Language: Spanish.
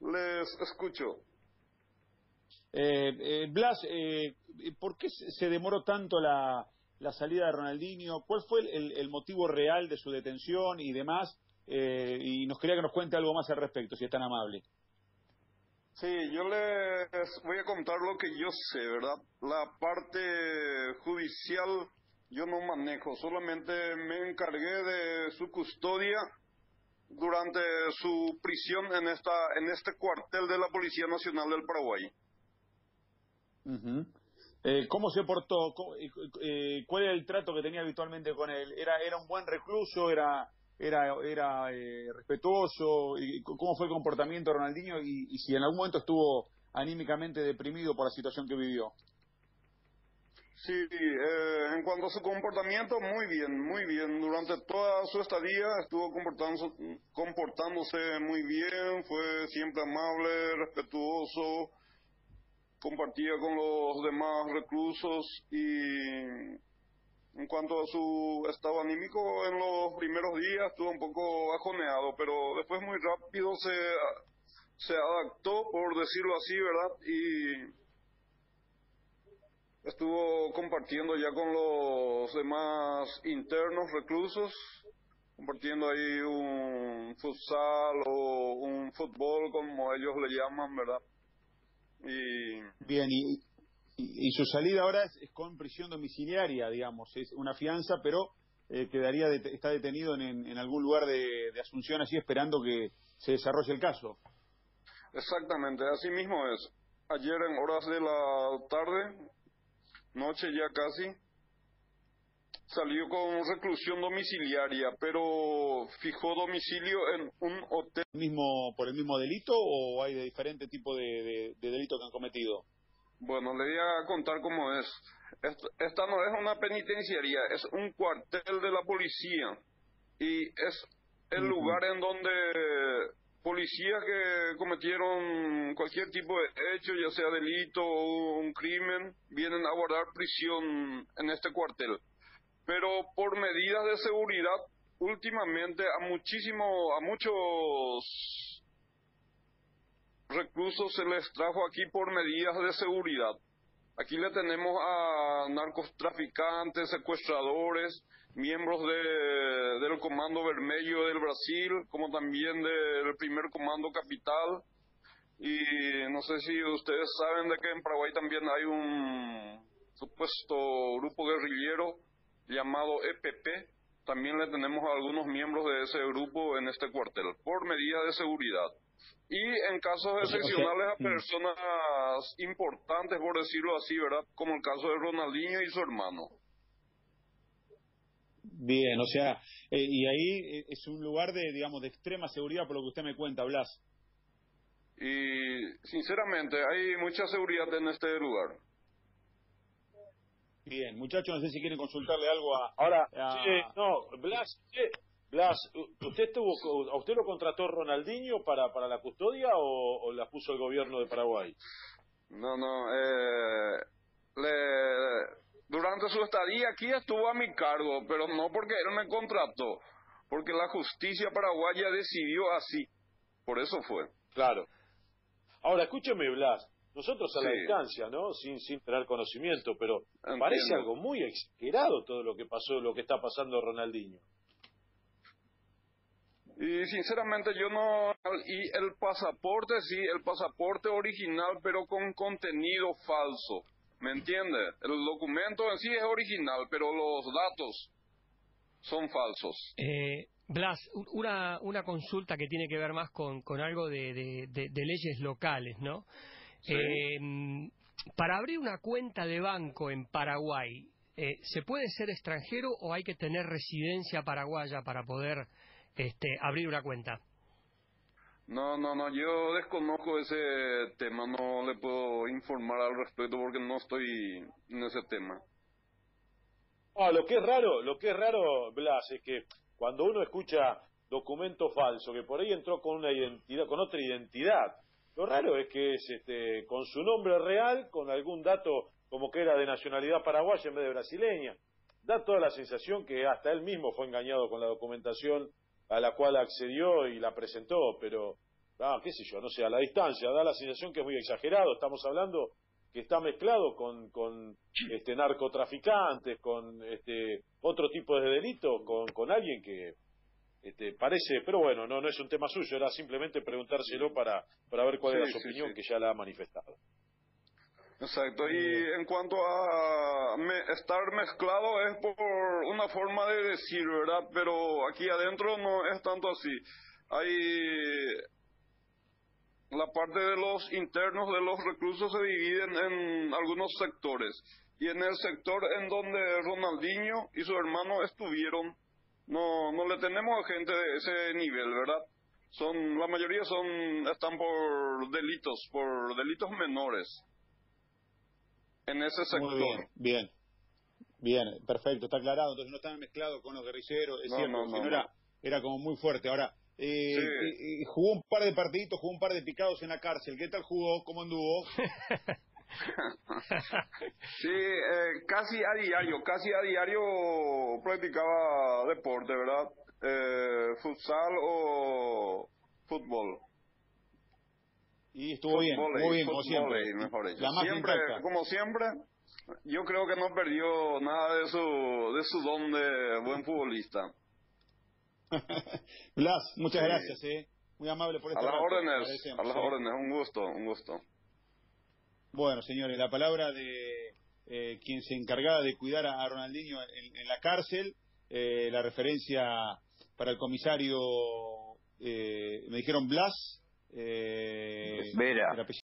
Les escucho. Eh, eh, Blas, eh, ¿por qué se demoró tanto la, la salida de Ronaldinho? ¿Cuál fue el, el, motivo real de su detención y demás? Eh, y nos quería que nos cuente algo más al respecto, si es tan amable. Sí, yo les voy a contar lo que yo sé, ¿verdad? La parte judicial yo no manejo, solamente me encargué de su custodia durante su prisión en esta en este cuartel de la Policía Nacional del Paraguay. eh, ¿Cómo se portó? Eh, ¿Cuál era el trato que tenía habitualmente con él? ¿Era era un buen recluso? ¿Era era era eh, respetuoso? ¿Y ¿Cómo fue el comportamiento de Ronaldinho? Y si en algún momento estuvo anímicamente deprimido por la situación que vivió. Sí, eh, en cuanto a su comportamiento, muy bien, muy bien. Durante toda su estadía estuvo comportándose, comportándose muy bien, fue siempre amable, respetuoso, compartía con los demás reclusos y en cuanto a su estado anímico, en los primeros días estuvo un poco ajoneado, pero después muy rápido se, se adaptó, por decirlo así, ¿verdad? Y estuvo compartiendo ya con los demás internos reclusos, compartiendo ahí un futsal o un fútbol, como ellos le llaman, ¿verdad? Y... Bien, y, y, su salida ahora es, con prisión domiciliaria, digamos, es una fianza, pero eh, quedaría está detenido en, en, algún lugar de, de Asunción, así esperando que se desarrolle el caso. Exactamente, así mismo es. Ayer en horas de la tarde noche ya casi, salió con reclusión domiciliaria, pero fijó domicilio en un hotel. ¿Mismo, ¿Por el mismo delito o hay de diferente tipo de, de, delito que han cometido? Bueno, le voy a contar cómo es. Esta, no es una penitenciaría, es un cuartel de la policía y es el lugar en donde policías que cometieron cualquier tipo de hecho, ya sea delito o un crimen, vienen a guardar prisión en este cuartel. Pero por medidas de seguridad, últimamente a muchísimo, a muchos reclusos se les trajo aquí por medidas de seguridad. Aquí le tenemos a narcotraficantes, secuestradores, miembros de, del Comando Vermelho del Brasil, como también del primer Comando Capital. Y no sé si ustedes saben de que en Paraguay también hay un supuesto grupo guerrillero llamado EPP. También le tenemos a algunos miembros de ese grupo en este cuartel, por medida de seguridad. Y en casos excepcionales a mm. personas importantes, por decirlo así, ¿verdad? Como el caso de Ronaldinho y su hermano. Bien, o sea, eh, y ahí eh, es un lugar de, digamos, de extrema seguridad por lo que usted me cuenta, Blas. Y sinceramente, hay mucha seguridad en este lugar. Bien, muchachos, no sé si quieren consultarle algo a... Ahora, no, Blas, Blas, ¿usted tuvo, ¿a usted lo contrató Ronaldinho para, para la custodia o, o la puso el gobierno de Paraguay? No, no, eh, le, durante su estadía aquí estuvo a mi cargo, pero no porque él me contrató, porque la justicia paraguaya decidió así. Por eso fue. Claro. Ahora, escúcheme, Blas. Nosotros a la distancia, ¿no? Sin, sin tener conocimiento, pero parece algo muy exagerado todo lo que pasó, lo que está pasando Ronaldinho. Y sinceramente yo no... Y el pasaporte, sí, el pasaporte original, pero con contenido falso. ¿Me entiende? El documento en sí es original, pero los datos son falsos. Eh, Blas, una, una consulta que tiene que ver más con, con algo de, de, leyes locales, ¿no? Eh, para abrir una cuenta de banco en Paraguay, eh, ¿se puede ser extranjero o hay que tener residencia paraguaya para poder este, abrir una cuenta? No, no, no, yo desconozco ese tema, no le puedo informar al respecto porque no estoy en ese tema. Ah, lo que es raro, lo que es raro, Blas, es que cuando uno escucha documento falso, que por ahí entró con una identidad, con otra identidad, lo raro es que es este, con su nombre real, con algún dato como que era de nacionalidad paraguaya en vez de brasileña. Da toda la sensación que hasta él mismo fue engañado con la documentación a la cual accedió y la presentó, pero ah, qué sé yo, no sé, a la distancia, da la sensación que es muy exagerado. Estamos hablando que está mezclado con, con este narcotraficantes, con este otro tipo de delito, con, con alguien que este, parece, pero bueno, no no es un tema suyo, era simplemente preguntárselo para, para ver cuál era su opinión, que ya la ha manifestado. Exacto, y en cuanto a estar mezclado es por una forma de decir, ¿verdad? Pero aquí adentro no es tanto así. Hay la parte de los internos de los reclusos se dividen en algunos sectores. Y en el sector en donde Ronaldinho y su hermano estuvieron, no, no le tenemos a gente de ese nivel, ¿verdad? Son, la mayoría son, están por delitos, por delitos menores. En ese sector. Muy bien, bien, perfecto, está aclarado. Entonces no están mezclados con los guerrilleros, es cierto, no, no, era, era como muy fuerte. Ahora, eh, jugó un par de partiditos, jugó un par de picados en la cárcel. ¿Qué tal jugó? ¿Cómo anduvo? sí, eh, casi a diario, casi a diario practicaba deporte, ¿verdad? Eh, futsal o fútbol. Y estuvo bien, muy bien, como siempre. siempre, como siempre, yo creo que no perdió nada de su, de su don de buen futbolista. Blas, muchas gracias, ¿eh? Muy amable por esta A las órdenes, a las órdenes, un gusto, un gusto. Bueno, señores, la palabra de eh, quien se encargaba de cuidar a Ronaldinho en, la cárcel, eh, la referencia para el comisario, eh, me dijeron Blas. Eh, Vera.